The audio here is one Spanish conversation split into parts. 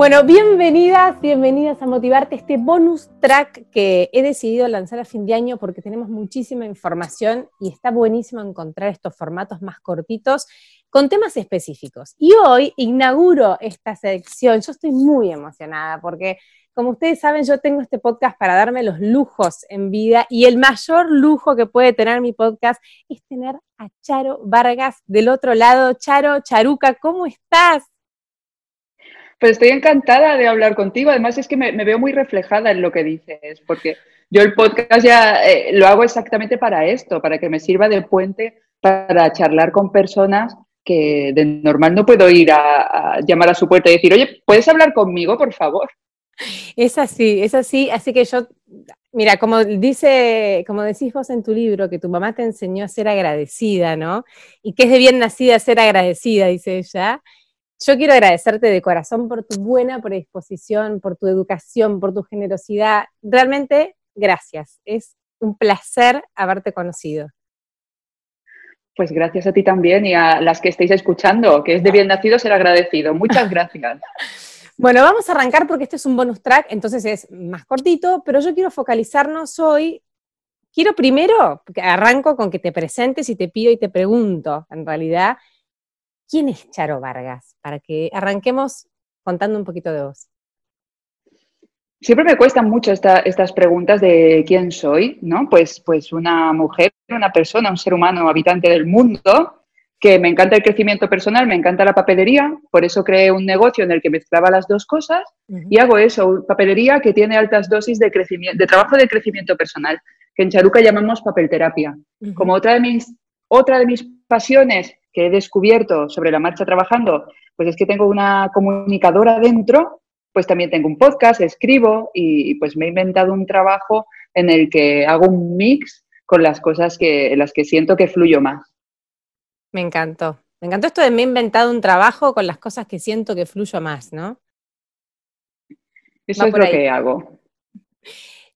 Bueno, bienvenidas, bienvenidas a Motivarte, este bonus track que he decidido lanzar a fin de año porque tenemos muchísima información y está buenísimo encontrar estos formatos más cortitos con temas específicos. Y hoy inauguro esta sección, yo estoy muy emocionada porque como ustedes saben, yo tengo este podcast para darme los lujos en vida y el mayor lujo que puede tener mi podcast es tener a Charo Vargas del otro lado. Charo, Charuca, ¿cómo estás? Pues estoy encantada de hablar contigo. Además, es que me, veo muy reflejada en lo que dices, porque yo el podcast ya eh, lo hago exactamente para esto, para que me sirva de puente para charlar con personas que de normal no puedo ir a, llamar a su puerta y decir, oye, ¿puedes hablar conmigo, por favor? Es así, es así. Así que yo, mira, como dice, como decís vos en tu libro, que tu mamá te enseñó a ser agradecida, ¿no? Y que es de bien nacida ser agradecida, dice ella. Yo quiero agradecerte de corazón por tu buena predisposición, por tu educación, por tu generosidad. Realmente, gracias. Es un placer haberte conocido. Pues gracias a ti también y a las que estéis escuchando, que es de bien nacido ser agradecido. Muchas gracias. bueno, vamos a arrancar porque este es un bonus track, entonces es más cortito, pero yo quiero focalizarnos hoy. Quiero primero, arranco con que te presentes y te pido y te pregunto, en realidad, ¿Quién es Charo Vargas? Para que arranquemos contando un poquito de vos. Siempre me cuestan mucho estas preguntas de quién soy, ¿no? Pues, pues una mujer, una persona, un ser humano, habitante del mundo, que me encanta el crecimiento personal, me encanta la papelería, por eso creé un negocio en el que mezclaba las dos cosas y hago eso, papelería que tiene altas dosis de, crecimiento, de trabajo de crecimiento personal, que en Charuca llamamos papelterapia. Como otra de mis, otra de mis pasiones que he descubierto sobre la marcha trabajando, pues es que tengo una comunicadora dentro, pues también tengo un podcast, escribo y pues me he inventado un trabajo en el que hago un mix con las cosas que, en las que siento que fluyo más. Me encantó. Me encantó esto de me he inventado un trabajo con las cosas que siento que fluyo más, ¿no? Eso es lo que hago.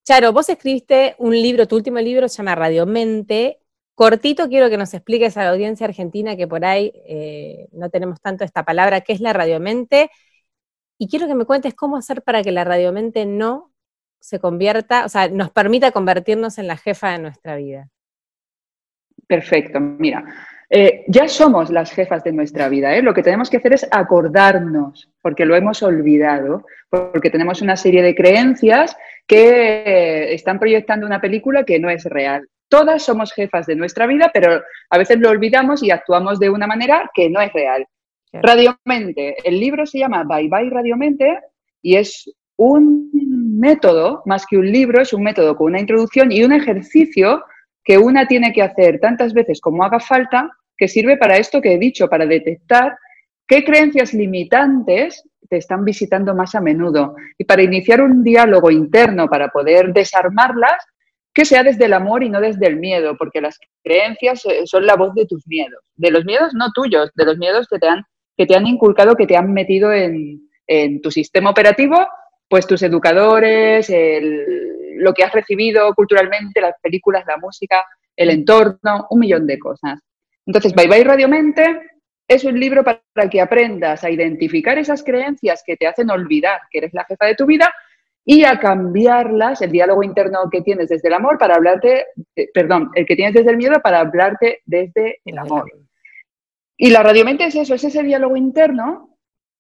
Charo, vos escribiste un libro, tu último libro se llama Radio Mente, Cortito quiero que nos expliques a la audiencia argentina que por ahí eh, no tenemos tanto esta palabra, qué es la radiomente, y quiero que me cuentes cómo hacer para que la radiomente no se convierta, o sea, nos permita convertirnos en la jefa de nuestra vida. Perfecto, mira, eh, ya somos las jefas de nuestra vida, ¿eh? lo que tenemos que hacer es acordarnos, porque lo hemos olvidado, porque tenemos una serie de creencias que están proyectando una película que no es real. Todas somos jefas de nuestra vida, pero a veces lo olvidamos y actuamos de una manera que no es real. Radiomente, el libro se llama Bye Bye Radiomente y es un método, más que un libro, es un método con una introducción y un ejercicio que una tiene que hacer tantas veces como haga falta, que sirve para esto que he dicho, para detectar qué creencias limitantes te están visitando más a menudo y para iniciar un diálogo interno, para poder desarmarlas que sea desde el amor y no desde el miedo, porque las creencias eh, son la voz de tus miedos, de los miedos no tuyos, de los miedos que te han, que te han inculcado, que te han metido en, tu sistema operativo, pues tus educadores, lo que has recibido culturalmente, las películas, la música, el entorno, un millón de cosas. Entonces, Bye Bye Radio Mente es un libro para que aprendas a identificar esas creencias que te hacen olvidar que eres la jefa de tu vida y a cambiarlas, el diálogo interno que tienes desde el amor para hablarte, perdón, el que tienes desde el miedo para hablarte desde el amor. Y la radiomente es eso, es ese diálogo interno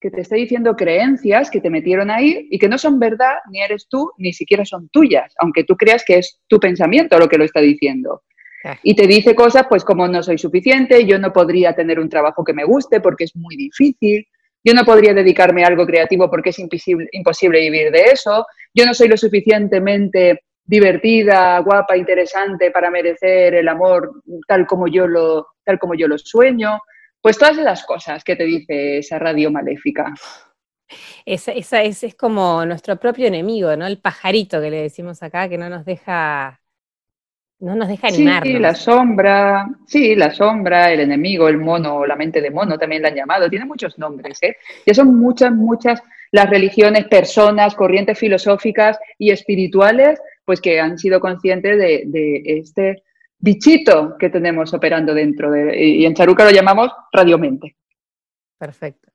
que te está diciendo creencias que te metieron ahí y que no son verdad, ni eres tú, ni siquiera son tuyas, aunque tú creas que es tu pensamiento lo que lo está diciendo. Y te dice cosas pues como no soy suficiente, yo no podría tener un trabajo que me guste porque es muy difícil, yo no podría dedicarme a algo creativo porque es imposible, vivir de eso, yo no soy lo suficientemente divertida, guapa, interesante para merecer el amor tal como yo lo, tal como yo lo sueño. Pues todas esas cosas que te dice esa radio maléfica. Esa, esa es, es, como nuestro propio enemigo, ¿no? El pajarito que le decimos acá, que no nos deja, no nos deja animarnos. Sí, la sombra, sí, la sombra, el enemigo, el mono, la mente de mono también la han llamado, tiene muchos nombres, ¿eh? Ya son muchas, muchas las religiones, personas, corrientes filosóficas y espirituales, pues que han sido conscientes de, de este bichito que tenemos operando dentro de, y en Charuca lo llamamos radiomente. Perfecto.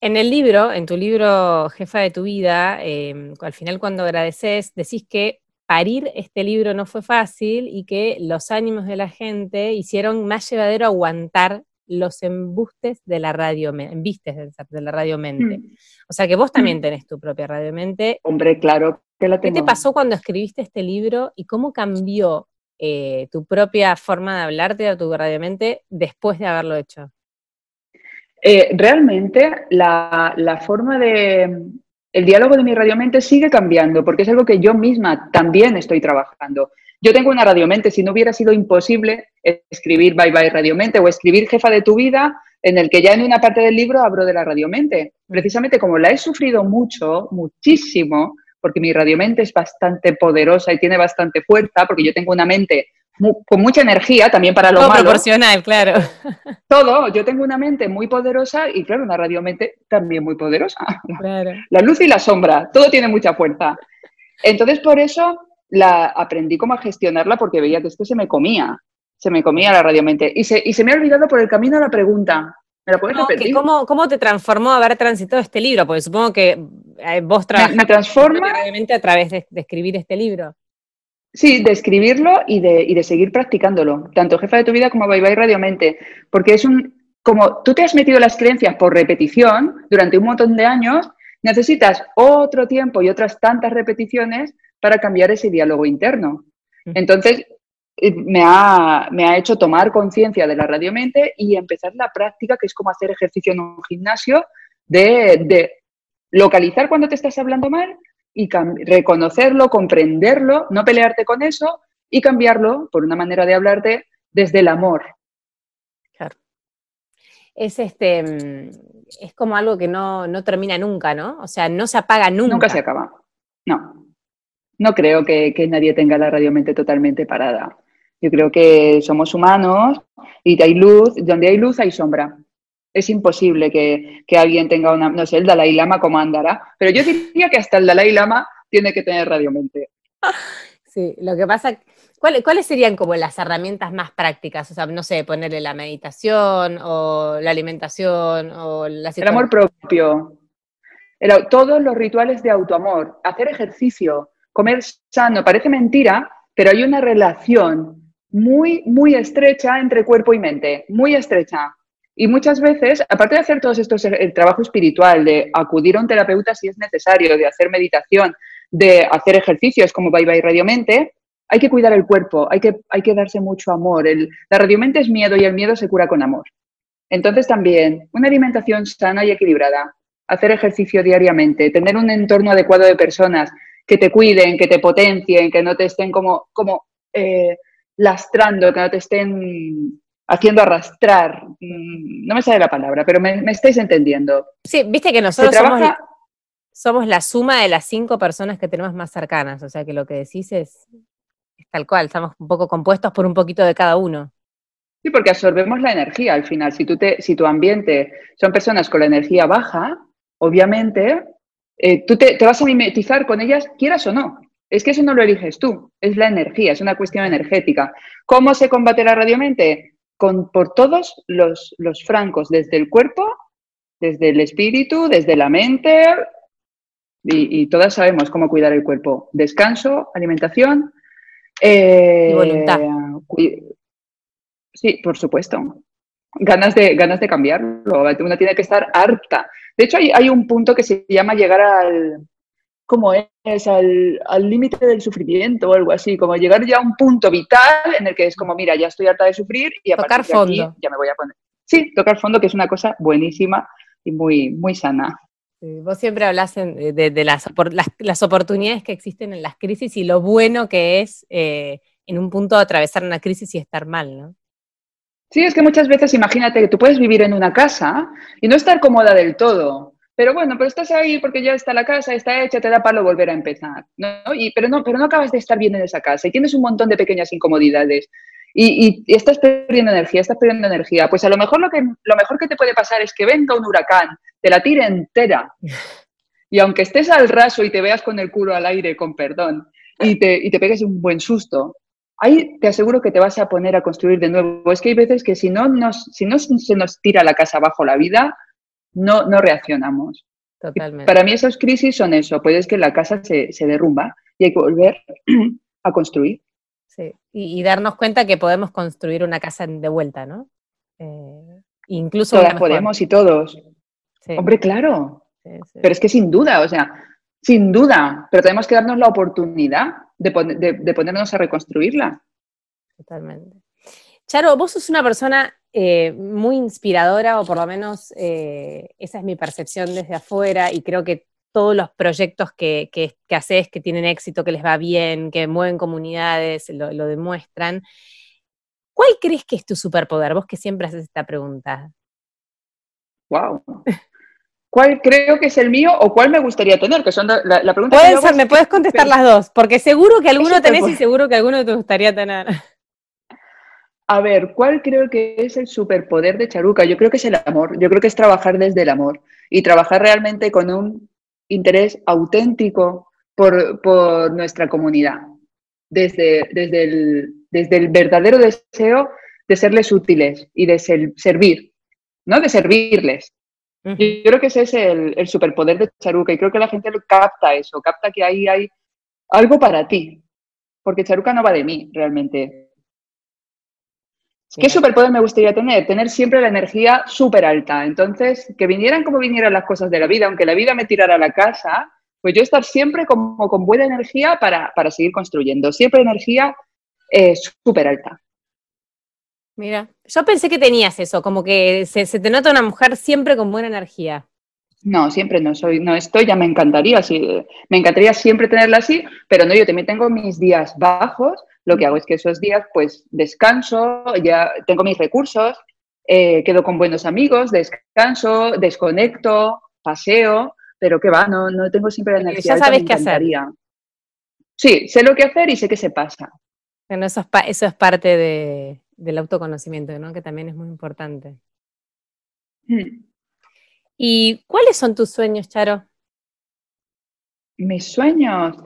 En el libro, en tu libro Jefa de tu vida, eh, al final cuando agradeces, decís que parir este libro no fue fácil y que los ánimos de la gente hicieron más llevadero aguantar los embustes de la radio, embistes de la radio mente. Mm. O sea que vos también mm. tenés tu propia radio mente. Hombre, claro que la tengo. ¿Qué te pasó cuando escribiste este libro y cómo cambió eh, tu propia forma de hablarte de tu radio mente después de haberlo hecho? Eh, realmente la, forma de... El diálogo de mi radiomente sigue cambiando porque es algo que yo misma también estoy trabajando. Yo tengo una radiomente, si no hubiera sido imposible escribir Bye Bye Radiomente o escribir Jefa de tu vida, en el que ya en una parte del libro hablo de la radiomente. Precisamente como la he sufrido mucho, muchísimo, porque mi radiomente es bastante poderosa y tiene bastante fuerza, porque yo tengo una mente con mucha energía también para lo Todo malo. proporcional, claro. Todo, yo tengo una mente muy poderosa y claro, una radiomente también muy poderosa. La luz y la sombra, todo tiene mucha fuerza. Entonces, por eso la aprendí cómo a gestionarla porque veía que esto se me comía, se me comía la radiomente. Y se, y se me ha olvidado por el camino la pregunta. ¿Me la puedes repetir? ¿cómo, ¿Cómo te transformó haber transitado este libro? Porque supongo que eh, vos trabajaste me, transforma a través de escribir este libro. Sí, de escribirlo y de, y de seguir practicándolo, tanto jefa de tu vida como Bye Bye Radiomente, porque es un, como tú te has metido las creencias por repetición durante un montón de años, necesitas otro tiempo y otras tantas repeticiones para cambiar ese diálogo interno. Entonces, eh, me ha, me ha hecho tomar conciencia de la radiomente y empezar la práctica, que es como hacer ejercicio en un gimnasio, de, de localizar cuando te estás hablando mal y reconocerlo, comprenderlo, no pelearte con eso y cambiarlo por una manera de hablarte desde el amor. Claro. Es este mm, es como algo que no, termina nunca, ¿no? O sea, no se apaga nunca. Nunca se acaba. No. No creo que, que nadie tenga la radiomente totalmente parada. Yo creo que somos humanos y hay luz, donde hay luz hay sombra es imposible que, alguien tenga una, no sé, el Dalai Lama como andará, pero yo diría que hasta el Dalai Lama tiene que tener radiomente. Sí, lo que pasa, ¿cuáles, serían como las herramientas más prácticas? O sea, no sé, ponerle la meditación o la alimentación o la... El amor propio, todos los rituales de autoamor, hacer ejercicio, comer sano, parece mentira, pero hay una relación muy, muy estrecha entre cuerpo y mente, muy estrecha. Y muchas veces, aparte de hacer todos estos, el trabajo espiritual, de acudir a un terapeuta si es necesario, de hacer meditación, de hacer ejercicios como Bye Bye Radiomente, hay que cuidar el cuerpo, hay que, hay que darse mucho amor. El, la radiomente es miedo y el miedo se cura con amor. Entonces también, una alimentación sana y equilibrada, hacer ejercicio diariamente, tener un entorno adecuado de personas que te cuiden, que te potencien, que no te estén como, como eh, lastrando, que no te estén haciendo arrastrar. Mm, no me sale la palabra, pero me, estáis entendiendo. Sí, viste que nosotros somos, la suma de las cinco personas que tenemos más cercanas, o sea que lo que decís es, tal cual, estamos un poco compuestos por un poquito de cada uno. Sí, porque absorbemos la energía al final. Si, tú te, si tu ambiente son personas con la energía baja, obviamente eh, tú te, te, vas a mimetizar con ellas, quieras o no. Es que eso no lo eliges tú, es la energía, es una cuestión energética. ¿Cómo se combate la radiomente? Por todos los, francos, desde el cuerpo, desde el espíritu, desde la mente, y, todas sabemos cómo cuidar el cuerpo. Descanso, alimentación. Eh, voluntad. Sí, por supuesto. Ganas de, ganas de cambiarlo. Uno tiene que estar harta. De hecho, hay, hay un punto que se llama llegar al, como es al límite del sufrimiento o algo así, como llegar ya a un punto vital en el que es como, mira, ya estoy harta de sufrir y a tocar fondo. ya me voy a poner. Sí, tocar fondo, que es una cosa buenísima y muy, muy sana. vos siempre hablas de, las, las, oportunidades que existen en las crisis y lo bueno que es eh, en un punto atravesar una crisis y estar mal, ¿no? Sí, es que muchas veces imagínate que tú puedes vivir en una casa y no estar cómoda del todo, pero bueno, pero estás ahí porque ya está la casa, está hecha, te da palo volver a empezar, ¿no? Y, pero, no, pero no acabas de estar bien en esa casa y tienes un montón de pequeñas incomodidades y, estás perdiendo energía, estás perdiendo energía. Pues a lo mejor lo, que, lo mejor que te puede pasar es que venga un huracán, te la tire entera y aunque estés al raso y te veas con el culo al aire, con perdón, y te, y te pegues un buen susto, ahí te aseguro que te vas a poner a construir de nuevo. Es que hay veces que si no, nos, si no se nos tira la casa abajo la vida, no, no reaccionamos. Totalmente. Para mí esas crisis son eso, pues que la casa se, derrumba y hay que volver a construir. Sí, y, darnos cuenta que podemos construir una casa de vuelta, ¿no? Eh, incluso Todas podemos y todos. Hombre, claro. Pero es que sin duda, o sea, sin duda, pero tenemos que darnos la oportunidad de, de ponernos a reconstruirla. Totalmente. Charo, vos sos una persona eh, muy inspiradora, o por lo menos eh, esa es mi percepción desde afuera, y creo que todos los proyectos que, que, haces, que tienen éxito, que les va bien, que mueven comunidades, lo, lo, demuestran. ¿Cuál crees que es tu superpoder? Vos que siempre haces esta pregunta. Wow. ¿Cuál creo que es el mío o cuál me gustaría tener? Que son la, pregunta me puedes contestar las dos, porque seguro que alguno tenés y seguro que alguno te gustaría tener. A ver, ¿cuál creo que es el superpoder de Charuca? Yo creo que es el amor, yo creo que es trabajar desde el amor y trabajar realmente con un interés auténtico por, nuestra comunidad, desde, desde, el, desde el verdadero deseo de serles útiles y de servir, ¿no? De servirles. Yo creo que ese es el, el, superpoder de Charuca y creo que la gente capta eso, capta que ahí hay algo para ti, porque Charuca no va de mí realmente, ¿Qué superpoder me gustaría tener? Tener siempre la energía súper alta. Entonces, que vinieran como vinieran las cosas de la vida, aunque la vida me tirara a la casa, pues yo estar siempre como con buena energía para, seguir construyendo. Siempre energía eh, súper alta. Mira, yo pensé que tenías eso, como que se, te nota una mujer siempre con buena energía. No, siempre no soy, no estoy, ya me encantaría, sí, me encantaría siempre tenerla así, pero no, yo también tengo mis días bajos, lo que hago es que esos días pues descanso, ya tengo mis recursos, eh, quedo con buenos amigos, descanso, desconecto, paseo, pero que va, no, no tengo siempre la energía. Ya sabes qué hacer. Sí, sé lo que hacer y sé qué se pasa. Bueno, eso es, eso es parte del autoconocimiento, ¿no? Que también es muy importante. Hmm. ¿Y cuáles son tus sueños, Charo? Mis sueños.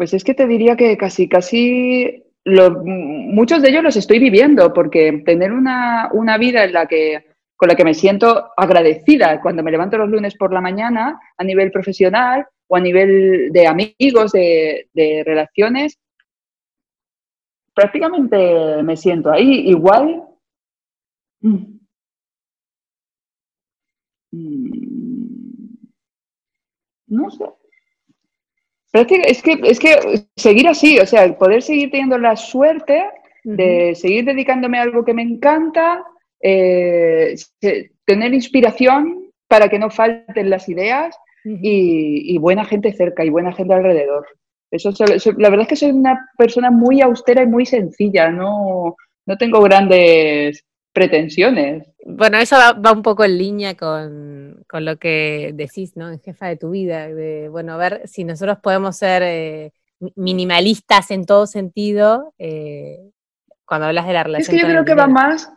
Pues es que te diría que casi, casi muchos de ellos los estoy viviendo, porque tener una, vida en la que, con la que me siento agradecida cuando me levanto los lunes por la mañana a nivel profesional o a nivel de amigos, de, relaciones, prácticamente me siento ahí igual. Mm, mm, no sé, pero es que, es que, seguir así, o sea, poder seguir teniendo la suerte de seguir dedicándome a algo que me encanta, eh, tener inspiración para que no falten las ideas y, buena gente cerca y buena gente alrededor. Eso, la verdad es que soy una persona muy austera y muy sencilla, no, no tengo grandes pretensiones. Bueno, eso va, un poco en línea con, lo que decís, ¿no? En jefa de tu vida, de, bueno, ver si nosotros podemos ser eh, minimalistas en todo sentido, eh, cuando hablas de la relación. Es que yo creo que va más,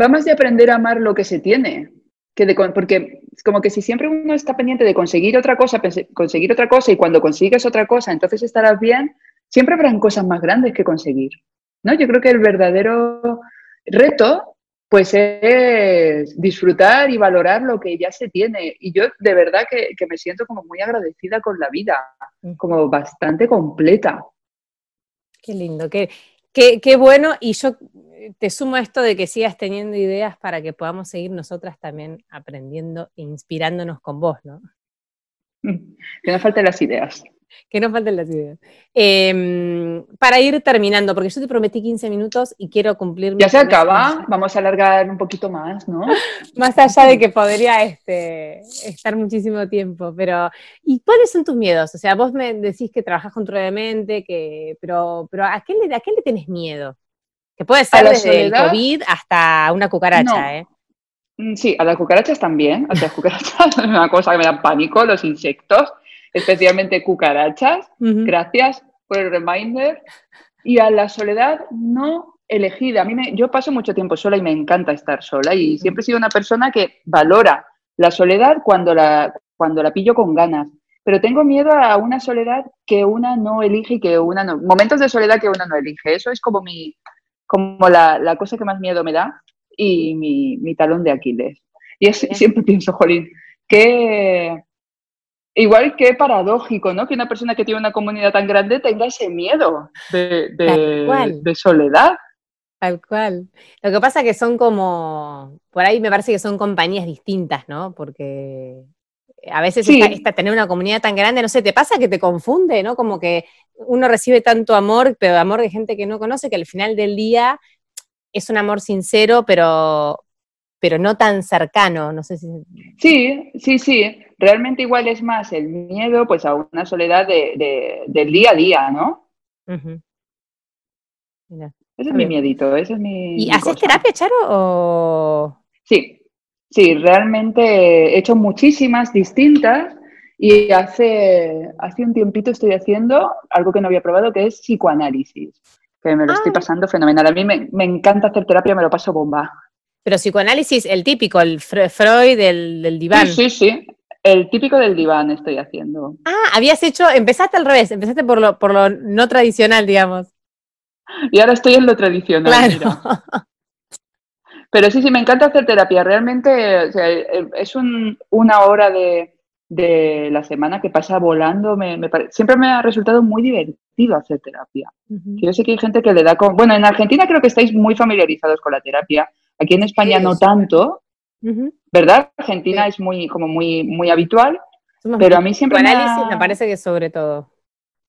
va más de aprender a amar lo que se tiene, que de, porque como que si siempre uno está pendiente de conseguir otra cosa, conseguir otra cosa, y cuando consigues otra cosa, entonces estarás bien, siempre habrán cosas más grandes que conseguir, ¿no? Yo creo que el verdadero reto pues es disfrutar y valorar lo que ya se tiene. Y yo de verdad que, me siento como muy agradecida con la vida, como bastante completa. Qué lindo, qué, qué, bueno. Y yo te sumo esto de que sigas teniendo ideas para que podamos seguir nosotras también aprendiendo e inspirándonos con vos, ¿no? Que no falten las ideas que no falten las ideas. Em, para ir terminando, porque yo te prometí 15 minutos y quiero cumplir. Ya se acaba, vamos a alargar un poquito más, ¿no? más allá de que podría este, estar muchísimo tiempo, pero ¿y cuáles son tus miedos? O sea, vos me decís que trabajas controladamente, que, pero, pero ¿a, qué le, ¿a qué le tenés miedo? Que puede ser desde el COVID hasta una cucaracha, ¿eh? Mm, sí, a las cucarachas también. A las cucarachas es una cosa que me da pánico, los insectos, especialmente cucarachas. Gracias por el reminder. Y a la soledad no elegida. A mí me, yo paso mucho tiempo sola y me encanta estar sola y siempre he sido una persona que valora la soledad cuando la, cuando la pillo con ganas. Pero tengo miedo a una soledad que una no elige y que una no. Momentos de soledad que una no elige. Eso es como mi, como la, la cosa que más miedo me da y mi, mi talón de Aquiles. Y es, siempre pienso, Jolín, que igual que paradójico, ¿no? Que una persona que tiene una comunidad tan grande tenga ese miedo de, de, de soledad. Tal cual. Lo que pasa es que son como, por ahí me parece que son compañías distintas, ¿no? Porque a veces esta, tener una comunidad tan grande, no sé, te pasa que te confunde, ¿no? Como que uno recibe tanto amor, pero amor de gente que no conoce, que al final del día es un amor sincero, pero, pero no tan cercano, no sé si... Sí, sí, sí. Realmente igual es más el miedo pues a una soledad de, del día a día, ¿no? Ese es mi miedito, ese es mi. ¿Y haces terapia, Charo? O... Sí, sí, realmente he hecho muchísimas distintas y hace, hace un tiempito estoy haciendo algo que no había probado, que es psicoanálisis, que me lo estoy ah. pasando fenomenal. A mí me, encanta hacer terapia, me lo paso bomba. Pero psicoanálisis, el típico, el Freud del, del diván. Sí, sí, sí. El típico del diván estoy haciendo. Ah, habías hecho, empezaste al revés, empezaste por lo, por lo no tradicional, digamos. Y ahora estoy en lo tradicional. Pero sí, sí, me encanta hacer terapia. Realmente es una hora de, la semana que pasa volando. Me, siempre me ha resultado muy divertido hacer terapia. Yo sé que hay gente que le da... Con, bueno, en Argentina creo que estáis muy familiarizados con la terapia. Aquí en España no tanto. ¿Verdad? Argentina es muy, como muy, muy habitual. pero a mí siempre me, me parece que sobre todo.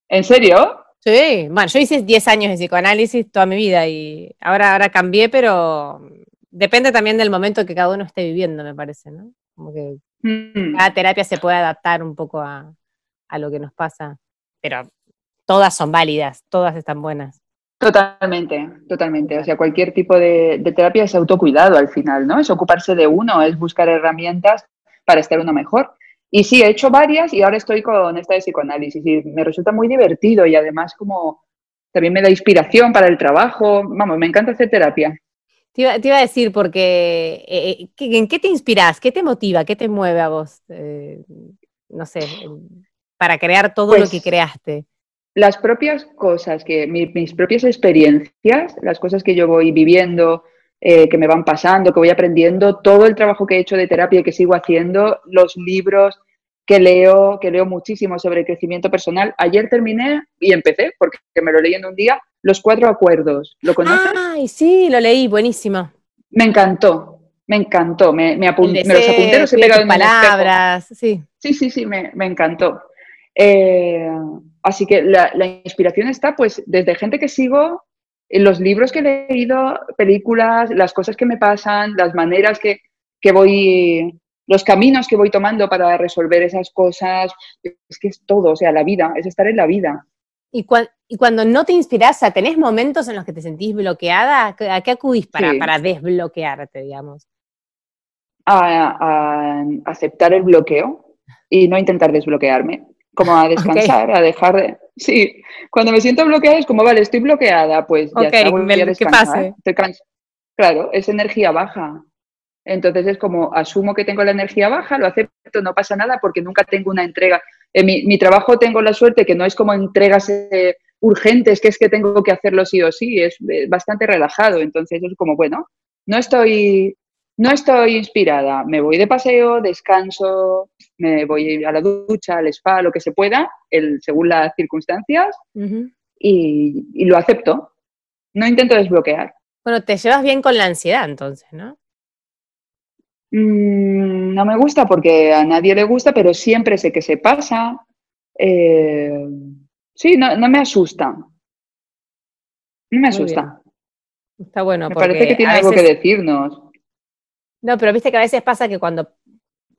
¿En serio? Sí, bueno, yo hice 10 años de psicoanálisis toda mi vida y ahora, ahora cambié, pero depende también del momento que cada uno esté viviendo, me parece, ¿no? Como que mm. cada terapia se puede adaptar un poco a, lo que nos pasa, pero todas son válidas, todas están buenas. Totalmente, totalmente. O sea, cualquier tipo de, de, terapia es autocuidado al final, ¿no? Es ocuparse de uno, es buscar herramientas para estar uno mejor. Y sí, he hecho varias y ahora estoy con esta de psicoanálisis y me resulta muy divertido y además como también me da inspiración para el trabajo. Vamos, me encanta hacer terapia. Te iba, a decir, porque eh, eh, ¿en qué te inspiras? ¿Qué te motiva? ¿Qué te mueve a vos? Eh, no sé, para crear todo lo que pues creaste. Las propias cosas, que mis propias experiencias, las cosas que yo voy viviendo, eh, que me van pasando, que voy aprendiendo, todo el trabajo que he hecho de terapia y que sigo haciendo, los libros que leo, que leo muchísimo sobre crecimiento personal. Ayer terminé y empecé, porque me lo leí en un día, Los Cuatro Acuerdos. ¿Lo conoces? Ay, sí, lo leí, buenísimo. Me encantó, me encantó. Me, me, los apunté, los he pegado en palabras, sí. Sí, sí, sí, me, encantó. Eh, así que la, la, inspiración está pues desde gente que sigo los libros que he leído, películas, las cosas que me pasan, las maneras que, voy, los caminos que voy tomando para resolver esas cosas, es que es todo, o sea, la vida, es estar en la vida. Y, cuando no te inspiras, ¿tenés momentos en los que te sentís bloqueada? ¿A qué acudís para, para desbloquearte, digamos? A, aceptar el bloqueo y no intentar desbloquearme, como a descansar, a dejar de... Sí, cuando me siento bloqueada es como, vale, estoy bloqueada, pues ya está, voy a descansar. Claro, es energía baja. Entonces es como, asumo que tengo la energía baja, lo acepto, no pasa nada porque nunca tengo una entrega. En mi, trabajo tengo la suerte que no es como entregas eh, urgentes, que es que tengo que hacerlo sí o sí, es bastante relajado. Entonces es como, bueno, no estoy no estoy inspirada, me voy de paseo, descanso, me voy a la ducha, al spa, lo que se pueda, el, según las circunstancias, y, lo acepto. No intento desbloquear. Bueno, te llevas bien con la ansiedad entonces, ¿no? Mm, no me gusta porque a nadie le gusta, pero siempre sé que se pasa. Eh, sí, no, me asusta. No me asusta. Está bueno. Me parece que tiene algo que decirnos. No, pero viste que a veces pasa que cuando,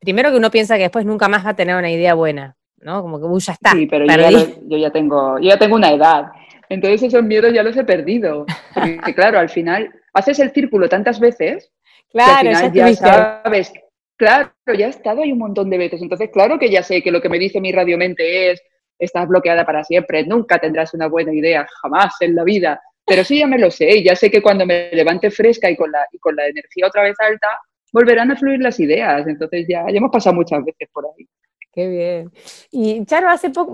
primero que uno piensa que después nunca más va a tener una idea buena, ¿no? Como que uy, ya está. Sí, pero yo ya, tengo, yo ya tengo una edad. Entonces esos miedos ya los he perdido. Porque claro, al final haces el círculo tantas veces Claro, ya, sabes, claro, ya he estado ahí un montón de veces. Entonces, claro que ya sé que lo que me dice mi radiomente es, estás bloqueada para siempre, nunca tendrás una buena idea, jamás en la vida. Pero sí ya me lo sé, ya sé que cuando me levante fresca y con la, y con la energía otra vez alta, volverán a fluir las ideas. Entonces ya, ya hemos pasado muchas veces por ahí. Qué bien. Y Charo, hace poco,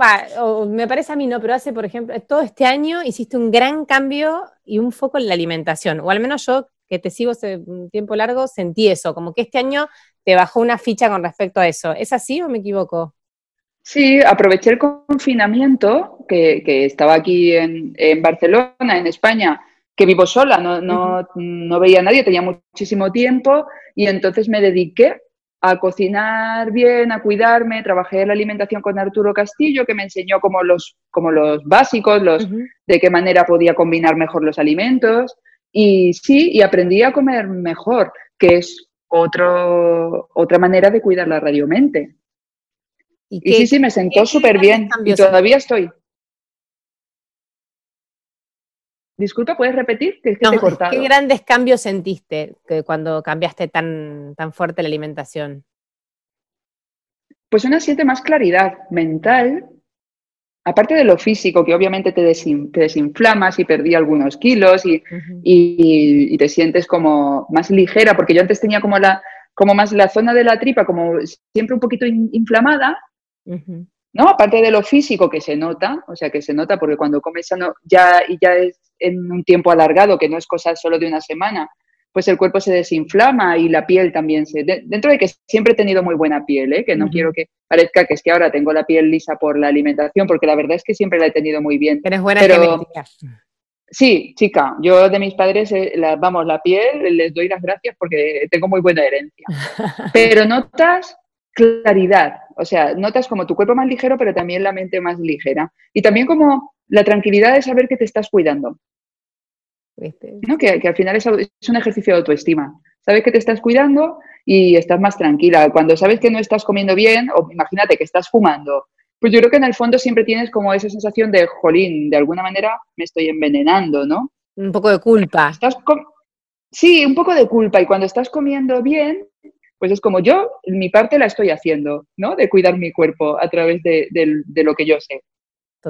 me parece a mí no, pero hace, por ejemplo, todo este año hiciste un gran cambio y un foco en la alimentación, o al menos yo que te sigo hace un tiempo largo, sentí eso, como que este año te bajó una ficha con respecto a eso. ¿Es así o me equivoco? Sí, aproveché el confinamiento, que, estaba aquí en, Barcelona, en España, que vivo sola, no, no, no veía a nadie, tenía muchísimo tiempo y entonces me dediqué a cocinar bien, a cuidarme. Trabajé en la alimentación con Arturo Castillo, que me enseñó como los, como los básicos, los, de qué manera podía combinar mejor los alimentos. Y sí, y aprendí a comer mejor, que es otro, otra manera de cuidar la radiomente. Y, y sí, sí, me sentó súper bien. Y todavía estoy. Disculpa, ¿puedes repetir? Que ¿Qué grandes cambios sentiste cuando cambiaste tan, tan fuerte la alimentación? Pues una siente más claridad mental, aparte de lo físico, que obviamente te, desinflamas y perdí algunos kilos y, te sientes como más ligera, porque yo antes tenía como, la, como más la zona de la tripa como siempre un poquito inflamada. ¿No? Aparte de lo físico que se nota, o sea, que se nota porque cuando comes ya, y ya es en un tiempo alargado, que no es cosa solo de una semana, pues el cuerpo se desinflama y la piel también se... dentro de que siempre he tenido muy buena piel, ¿eh? que no quiero que parezca que es que ahora tengo la piel lisa por la alimentación, porque la verdad es que siempre la he tenido muy bien. Eres buena Pero, Sí, chica, yo de mis padres, eh, la, vamos, la piel, les doy las gracias porque tengo muy buena herencia. Pero notas claridad, o sea, notas como tu cuerpo más ligero, pero también la mente más ligera. Y también como la tranquilidad de saber que te estás cuidando. ¿no? Que, al final es, un ejercicio de autoestima. Sabes que te estás cuidando y estás más tranquila. Cuando sabes que no estás comiendo bien, o imagínate que estás fumando, pues yo creo que en el fondo siempre tienes como esa sensación de, jolín, de alguna manera me estoy envenenando, ¿no? Un poco de culpa. sí, un poco de culpa. Y cuando estás comiendo bien, pues es como yo, mi parte la estoy haciendo, ¿no? De cuidar mi cuerpo a través de, lo que yo sé.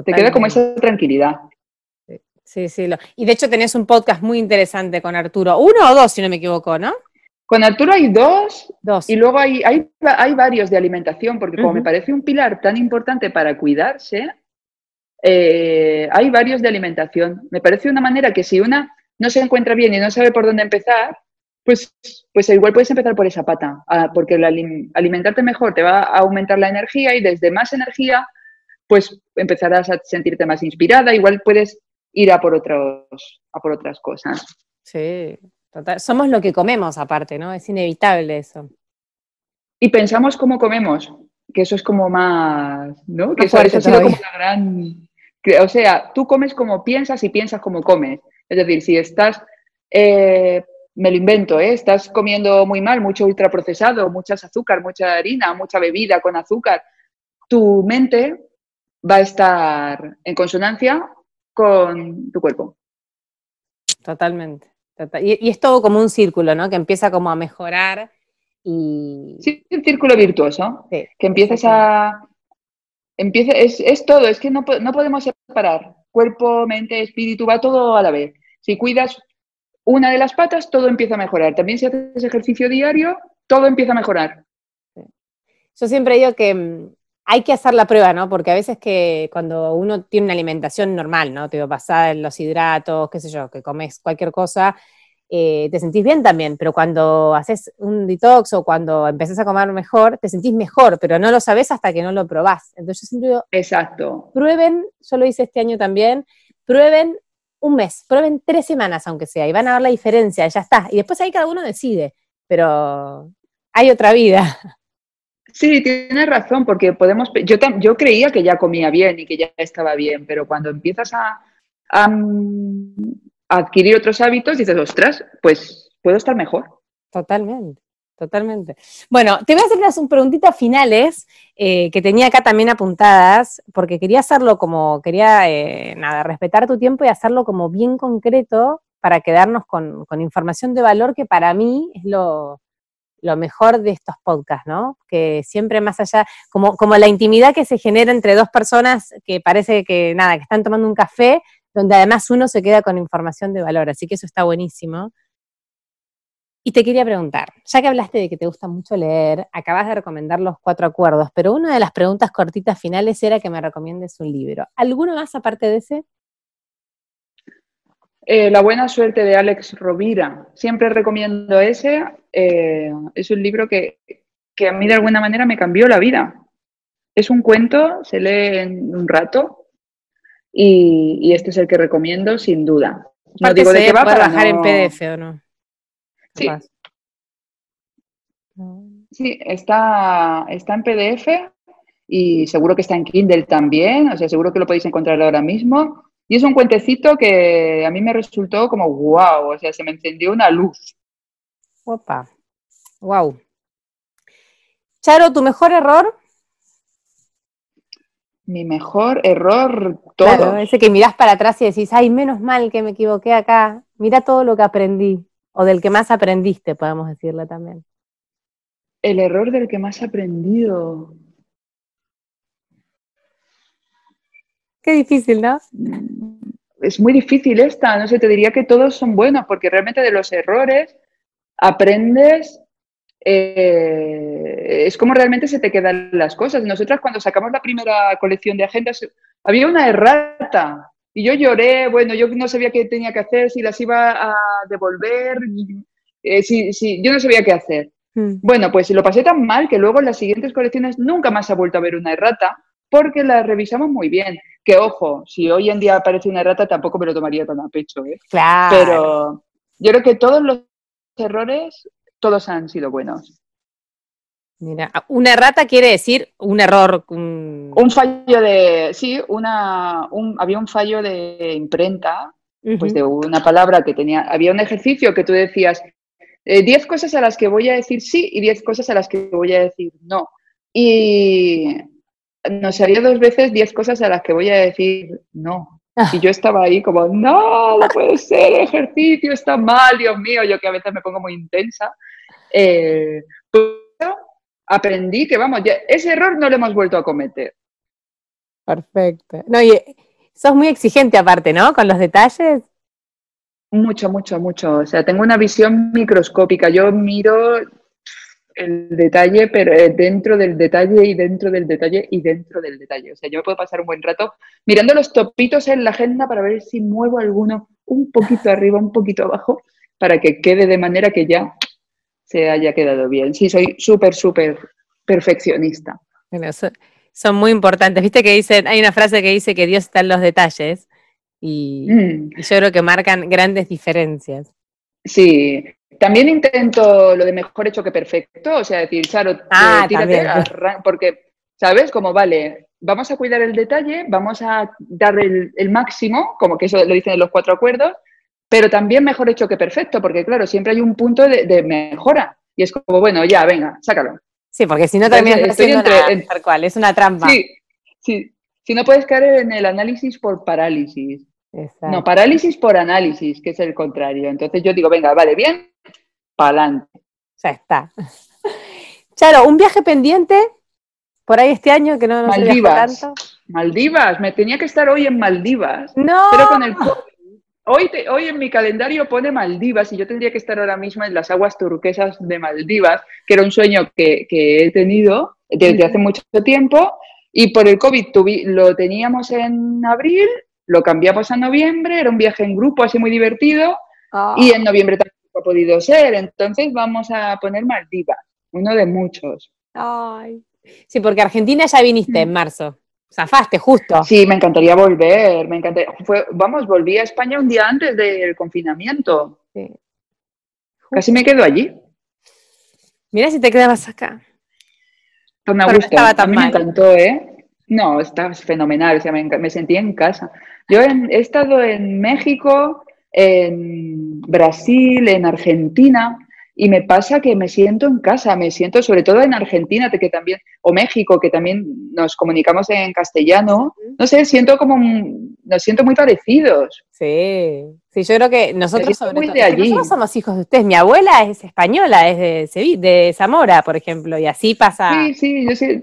Te queda como esa tranquilidad. Sí, sí. Y de hecho tenés un podcast muy interesante con Arturo. Uno o dos, si no me equivoco, ¿no? Con Arturo hay dos, dos. y luego hay, hay, hay varios de alimentación, porque como me parece un pilar tan importante para cuidarse, eh, hay varios de alimentación. Me parece una manera que si una no se encuentra bien y no sabe por dónde empezar, pues, pues igual puedes empezar por esa pata, ah, porque alimentarte mejor te va a aumentar la energía y desde más energía, pues empezarás a sentirte más inspirada. Igual puedes ir a por, otros, a por otras cosas. Sí, total. Somos lo que comemos aparte, ¿no? Es inevitable eso. Y pensamos cómo comemos, que eso es como más, ¿no? Que eso, ha sido como la gran... O sea, tú comes como piensas y piensas como comes. Es decir, si estás, eh, me lo invento, ¿eh? estás comiendo muy mal, mucho ultraprocesado, muchas azúcar, mucha harina, mucha bebida con azúcar, tu mente va a estar en consonancia con tu cuerpo. Totalmente. Y, es todo como un círculo, ¿no? Que empieza como a mejorar y... Sí, un círculo virtuoso. que empiezas a... Empieza, es, todo, es que no, no podemos separar cuerpo, mente, espíritu, va todo a la vez. Si cuidas una de las patas, todo empieza a mejorar. También si haces ejercicio diario, todo empieza a mejorar. Yo siempre digo que mm, hay que hacer la prueba, ¿no? Porque a veces que cuando uno tiene una alimentación normal, ¿no? Te digo, basada en los hidratos, qué sé yo, que comes cualquier cosa, eh, te sentís bien también, pero cuando haces un detox o cuando empezás a comer mejor, te sentís mejor, pero no lo sabes hasta que no lo probás. Entonces yo siempre digo, Exacto. prueben, yo lo hice este año también, prueben un mes, prueben tres semanas aunque sea, y van a ver la diferencia, ya está. Y después ahí cada uno decide, pero hay otra vida. Sí, tienes razón, porque podemos. Yo, yo creía que ya comía bien y que ya estaba bien, pero cuando empiezas a, adquirir otros hábitos, dices, ostras, pues puedo estar mejor. Totalmente, totalmente. Bueno, te voy a hacer unas preguntitas finales eh, que tenía acá también apuntadas, porque quería hacerlo como, quería, eh, nada, respetar tu tiempo y hacerlo como bien concreto para quedarnos con, información de valor que para mí es lo, mejor de estos podcasts, ¿no? Que siempre más allá, como, como la intimidad que se genera entre dos personas que parece que nada, que están tomando un café, donde además uno se queda con información de valor, así que eso está buenísimo. Y te quería preguntar, ya que hablaste de que te gusta mucho leer, acabas de recomendar los cuatro acuerdos, pero una de las preguntas cortitas finales era que me recomiendes un libro. ¿Alguno más aparte de ese? Eh, la buena suerte de Alex Rovira. Siempre recomiendo ese. Eh, es un libro que, a mí de alguna manera me cambió la vida. Es un cuento, se lee en un rato y, este es el que recomiendo sin duda. No digo de qué va para bajar en PDF o no. Sí. Sí, está, está en PDF y seguro que está en Kindle también, o sea, seguro que lo podéis encontrar ahora mismo. Y es un cuentecito que a mí me resultó como wow, o sea, se me encendió una luz. Opa, wow. Charo, ¿tu mejor error? Mi mejor error, todo. Claro, ese que mirás para atrás y decís, ay, menos mal que me equivoqué acá. Mira todo lo que aprendí, o del que más aprendiste, podemos decirle también. El error del que más he aprendido. Qué difícil, ¿no? Es muy difícil esta, no sé, te diría que todos son buenos, porque realmente de los errores aprendes, eh, es como realmente se te quedan las cosas. Nosotras cuando sacamos la primera colección de agendas, había una errata y yo lloré, bueno, yo no sabía qué tenía que hacer, si las iba a devolver, eh, si, yo no sabía qué hacer. Hmm. Bueno, pues lo pasé tan mal que luego en las siguientes colecciones nunca más ha vuelto a ver una errata porque la revisamos muy bien. Que ojo, si hoy en día aparece una errata tampoco me lo tomaría tan a pecho, ¿eh? Claro. Pero yo creo que todos los errores, todos han sido buenos. Mira, una errata quiere decir un error. Un, fallo de, sí, una, había un fallo de imprenta, pues de una palabra que tenía, había un ejercicio que tú decías, 10 eh, cosas a las que voy a decir sí y 10 cosas a las que voy a decir no. Y nos haría dos veces 10 cosas a las que voy a decir no. Ah. Y yo estaba ahí como, no, no puede ser, el ejercicio está mal, Dios mío, yo que a veces me pongo muy intensa. Eh, pero aprendí que, vamos, ese error no lo hemos vuelto a cometer. Perfecto. No, y sos muy exigente aparte, ¿no? Con los detalles. Mucho, mucho, mucho. O sea, tengo una visión microscópica. Yo miro el detalle, pero eh, dentro del detalle y dentro del detalle y dentro del detalle. O sea, yo me puedo pasar un buen rato mirando los topitos en la agenda para ver si muevo alguno un poquito arriba, un poquito abajo, para que quede de manera que ya se haya quedado bien. Sí, soy súper, súper perfeccionista. Bueno, son, muy importantes. Viste que dicen, hay una frase que dice que Dios está en los detalles. Y, mm. yo creo que marcan grandes diferencias. Sí, también intento lo de mejor hecho que perfecto, o sea, decir, Charo, eh, ah, tírate, porque, ¿sabes? Como, vale, vamos a cuidar el detalle, vamos a dar el, máximo, como que eso lo dicen en los cuatro acuerdos, pero también mejor hecho que perfecto, porque claro, siempre hay un punto de, mejora. Y es como, bueno, ya, venga, sácalo. Sí, porque si no también es es una trampa. Sí, sí. Si no puedes caer en el análisis por parálisis. No, parálisis por análisis, que es el contrario. Entonces yo digo, venga, vale, bien, para adelante. Ya está. Charo, ¿un viaje pendiente por ahí este año que no nos Maldivas. tanto? Maldivas, me tenía que estar hoy en Maldivas. No. Pero con el Hoy, hoy en mi calendario pone Maldivas y yo tendría que estar ahora mismo en las aguas turquesas de Maldivas, que era un sueño que, que he tenido desde hace mucho tiempo y por el COVID lo teníamos en abril lo cambiamos a noviembre, era un viaje en grupo así muy divertido ah. y en noviembre tampoco ha podido ser, entonces vamos a poner Maldivas, uno de muchos. Ay. Sí, porque Argentina ya viniste en mm. marzo. Zafaste justo. Sí, me encantaría volver, me encantaría. vamos, volví a España un día antes del confinamiento. Sí. Casi me quedo allí. Mira si te quedabas acá. Pues me gustaba tan a mí me encantó, ¿eh? No, está fenomenal, o sea, me, sentí en casa. Yo he estado en México, en Brasil, en Argentina, y me pasa que me siento en casa, me siento sobre todo en Argentina, que también, o México, que también nos comunicamos en castellano. No sé, siento como nos siento muy parecidos. Sí, sí, yo creo que nosotros sobre todo, nosotros somos hijos de ustedes. Mi abuela es española, es de, Sevilla, de Zamora, por ejemplo, y así pasa. Sí, sí, yo sí.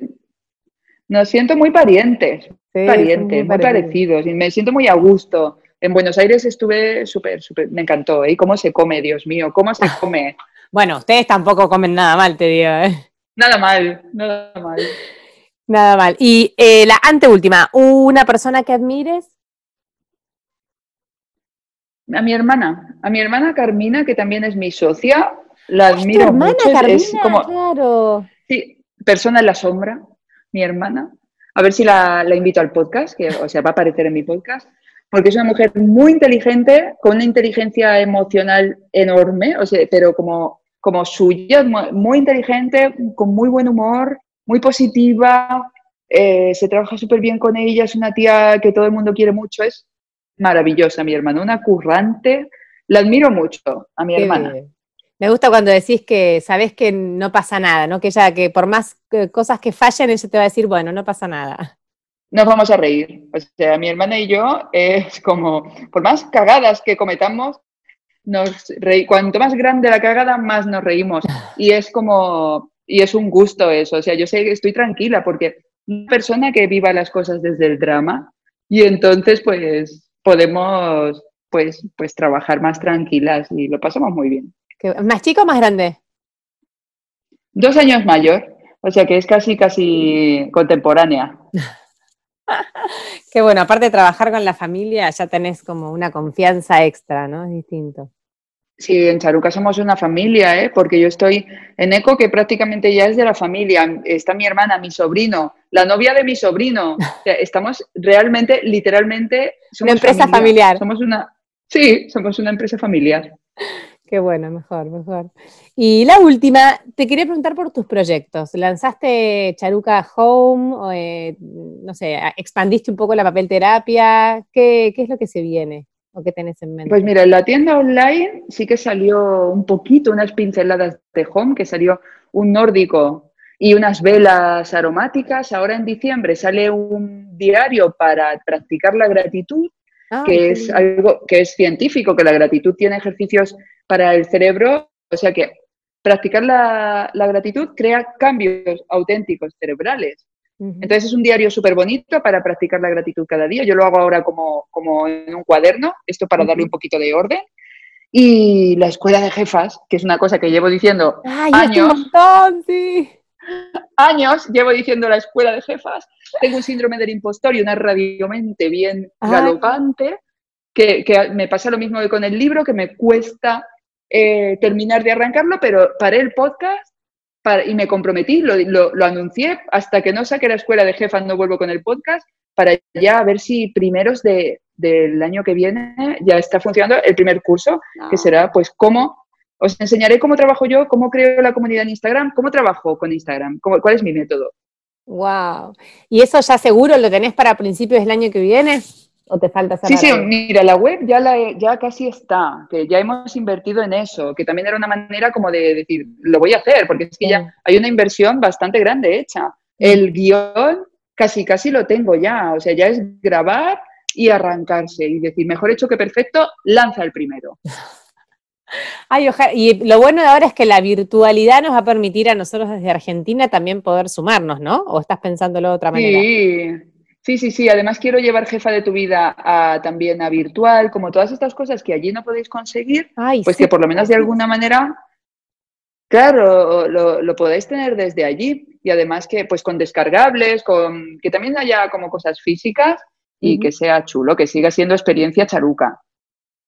Nos siento muy parientes, parientes, muy, parecidos, y me siento muy a gusto. En Buenos Aires estuve súper, súper, me encantó, ¿eh? ¿Cómo se come, Dios mío? ¿Cómo se come? Bueno, ustedes tampoco comen nada mal, te digo, ¿eh? Nada mal, nada mal. Nada mal. Y eh, la anteúltima, ¿una persona que admires? A mi hermana, a mi hermana Carmina, que también es mi socia, la admiro ¿Tu hermana mucho. Carmina? Es como, claro. Sí, persona en la sombra, mi hermana. A ver si la, invito al podcast, que o sea, va a aparecer en mi podcast, porque es una mujer muy inteligente, con una inteligencia emocional enorme, o sea, pero como, como suya, muy, inteligente, con muy buen humor, muy positiva, eh, se trabaja súper bien con ella, es una tía que todo el mundo quiere mucho, es maravillosa, mi hermana, una currante. La admiro mucho a mi hermana. Me gusta cuando decís que sabes que no pasa nada, ¿no? Que ella, que por más eh, cosas que fallen, ella te va a decir, bueno, no pasa nada. Nos vamos a reír. O sea, mi hermana y yo es como, por más cagadas que cometamos, nos reí, cuanto más grande la cagada, más nos reímos. Y es como, y es un gusto eso. O sea, yo sé que estoy tranquila porque una persona que viva las cosas desde el drama y entonces pues podemos pues, pues trabajar más tranquilas y lo pasamos muy bien. ¿Más chico o más grande? Dos años mayor, o sea que es casi, casi contemporánea. Qué bueno, aparte de trabajar con la familia, ya tenés como una confianza extra, ¿no? Es distinto. Sí, en Charuca somos una familia, ¿eh? porque yo estoy en ECO, que prácticamente ya es de la familia. Está mi hermana, mi sobrino, la novia de mi sobrino. estamos realmente, literalmente. Somos una empresa familiar. Somos una. Sí, somos una empresa familiar. Qué bueno, mejor, mejor. Y la última, te quería preguntar por tus proyectos. ¿Lanzaste Charuca Home? Eh, no sé, expandiste un poco la papel terapia. ¿Qué, ¿Qué es lo que se viene? ¿O qué tenés en mente? Pues mira, la tienda online sí que salió un poquito, unas pinceladas de home, que salió un nórdico y unas velas aromáticas. Ahora en diciembre sale un diario para practicar la gratitud, ah, que es algo que es científico, que la gratitud tiene ejercicios para el cerebro, o sea que practicar la gratitud crea cambios auténticos cerebrales. Entonces es un diario súper bonito para practicar la gratitud cada día. Yo lo hago ahora como, como en un cuaderno, esto para darle un poquito de orden. Y la escuela de jefas, que es una cosa que llevo diciendo años. sí. Años llevo diciendo la escuela de jefas. Tengo un síndrome del impostor y una radiomente bien galopante, que, que, me pasa lo mismo que con el libro, que me cuesta eh, terminar de arrancarlo, pero paré el podcast y me comprometí, lo, lo, anuncié, hasta que no saque la escuela de jefas no vuelvo con el podcast, para ya ver si primeros de, del año que viene ya está funcionando el primer curso, que será pues cómo, os enseñaré cómo trabajo yo, cómo creo la comunidad en Instagram, cómo trabajo con Instagram, cómo, cuál es mi método. Wow. ¿Y eso ya seguro lo tenés para principios del año que viene? ¿O te falta Sí, sí, mira, la web ya, la, ya casi está, que ya hemos invertido en eso, que también era una manera como de decir, lo voy a hacer, porque es que ya hay una inversión bastante grande hecha. El guion casi, casi lo tengo ya, o sea, ya es grabar y arrancarse y decir, mejor hecho que perfecto, lanza el primero. Ay, Y lo bueno de ahora es que la virtualidad nos va a permitir a nosotros desde Argentina también poder sumarnos, ¿no? ¿O estás pensándolo de otra manera? Sí, Sí, sí, sí. Además quiero llevar jefa de tu vida también a virtual, como todas estas cosas que allí no podéis conseguir, pues que por lo menos de alguna manera, claro, lo, lo, podéis tener desde allí. Y además que pues con descargables, con que también haya como cosas físicas y que sea chulo, que siga siendo experiencia charuca.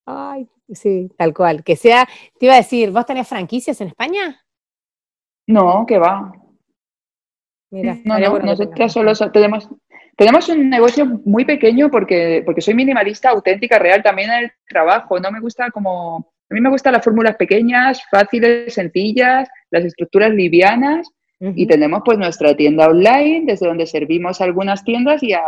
Ay, sí, tal cual. Que sea, te iba a decir, ¿vos tenés franquicias en España? No, que va. Mira, no, no, nosotros solo tenemos, tenemos un negocio muy pequeño porque, porque soy minimalista, auténtica, real también en el trabajo. No me gusta como. A mí me gustan las fórmulas pequeñas, fáciles, sencillas, las estructuras livianas. Y tenemos pues nuestra tienda online, desde donde servimos algunas tiendas y a,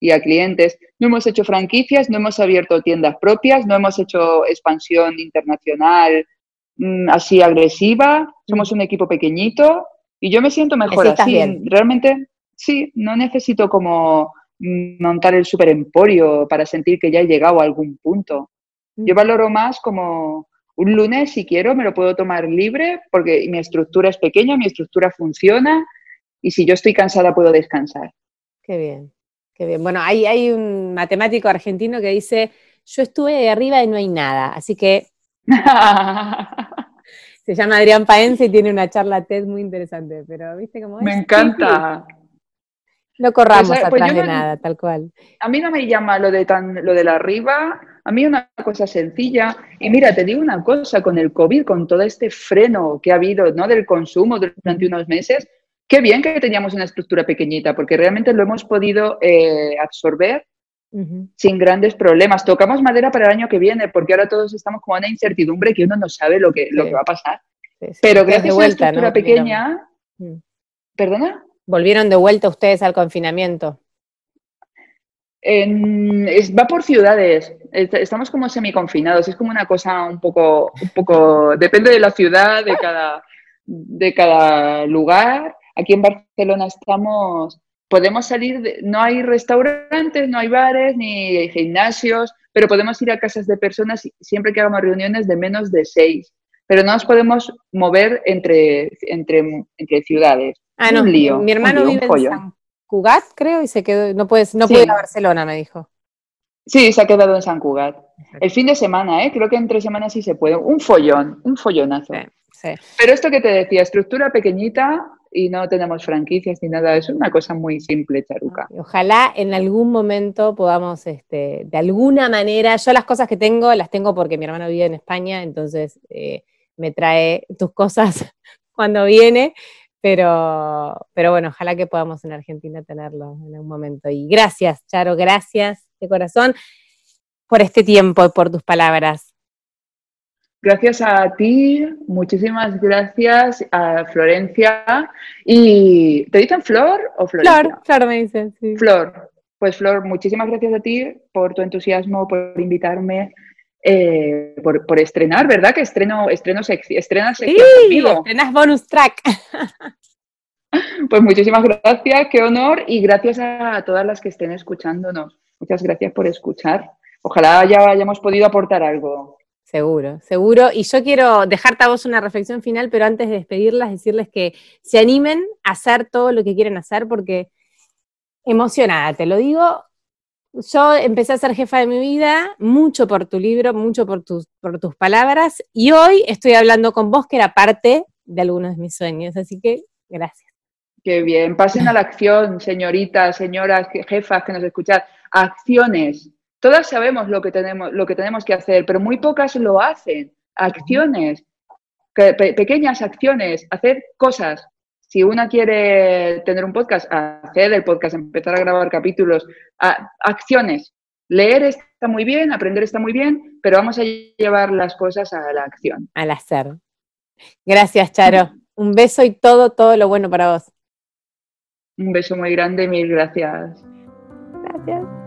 y a clientes. No hemos hecho franquicias, no hemos abierto tiendas propias, no hemos hecho expansión internacional mm, así agresiva. Somos un equipo pequeñito y yo me siento mejor así. Realmente Sí, no necesito como montar el super emporio para sentir que ya he llegado a algún punto. Yo valoro más como un lunes, si quiero, me lo puedo tomar libre porque mi estructura es pequeña, mi estructura funciona y si yo estoy cansada puedo descansar. Qué bien, qué bien. Bueno, hay, hay un matemático argentino que dice, yo estuve arriba y no hay nada, así que... Se llama Adrián Paense y tiene una charla TED muy interesante, pero viste cómo es. Me encanta. No corramos pues, pues atrás de nada, tal cual. A mí no me llama lo de tan, lo de la arriba, a mí una cosa sencilla. Y mira, te digo una cosa, con el COVID, con todo este freno que ha habido ¿no? del consumo durante unos meses, qué bien que teníamos una estructura pequeñita, porque realmente lo hemos podido eh, absorber sin grandes problemas. Tocamos madera para el año que viene, porque ahora todos estamos con una incertidumbre que uno no sabe lo que, lo que va a pasar. Pero gracias a la estructura pequeña... Mm. ¿Perdona? ¿Volvieron de vuelta ustedes al confinamiento? va por ciudades. Estamos como semiconfinados. Es como una cosa un poco, un poco, depende de la ciudad, de cada, de cada lugar. Aquí en Barcelona estamos, podemos salir, no hay restaurantes, no hay bares, ni gimnasios, pero podemos ir a casas de personas siempre que hagamos reuniones de menos de seis. Pero no nos podemos mover entre, entre, entre ciudades. Ah, no, mi hermano vive en San Cugat, creo, y se quedó, no puede, no puede ir a Barcelona, me dijo. Sí, se ha quedado en San Cugat. El fin de semana, ¿eh? creo que en tres semanas sí se puede. Un follón, un follonazo. Sí, Pero esto que te decía, estructura pequeñita y no tenemos franquicias ni nada, es una cosa muy simple, Charuca. Ojalá en algún momento podamos, este, de alguna manera, yo las cosas que tengo, las tengo porque mi hermano vive en España, entonces eh, me trae tus cosas cuando viene, pero, pero bueno, ojalá que podamos en Argentina tenerlo en algún momento. Y gracias, Charo, gracias de corazón por este tiempo y por tus palabras. Gracias a ti, muchísimas gracias a Florencia. ¿Y te dicen Flor o Florencia? Flor, Flor me dicen, sí. Flor, pues Flor, muchísimas gracias a ti por tu entusiasmo, por invitarme, eh, por, estrenar, ¿verdad? Que estreno, estreno sexy, estrenas sí, estrenas bonus track. Pues muchísimas gracias, qué honor y gracias a todas las que estén escuchándonos. Muchas gracias por escuchar. Ojalá ya hayamos podido aportar algo. Seguro, seguro. Y yo quiero dejarte a vos una reflexión final, pero antes de despedirlas, decirles que se animen a hacer todo lo que quieren hacer porque emocionada, te lo digo. Yo empecé a ser jefa de mi vida, mucho por tu libro, mucho por tus, por tus palabras, y hoy estoy hablando con vos, que era parte de algunos de mis sueños. Así que gracias. Qué bien. Pasen a la acción, señoritas, señoras, jefas que nos escuchan. Acciones. Todas sabemos lo que tenemos, lo que, tenemos que hacer, pero muy pocas lo hacen. Acciones. pequeñas acciones. Hacer cosas. Si una quiere tener un podcast, hacer el podcast, empezar a grabar capítulos. acciones. Leer está muy bien, aprender está muy bien, pero vamos a llevar las cosas a la acción. Al hacer. Gracias, Charo. Un beso y todo, todo lo bueno para vos. Un beso muy grande y mil gracias. Gracias.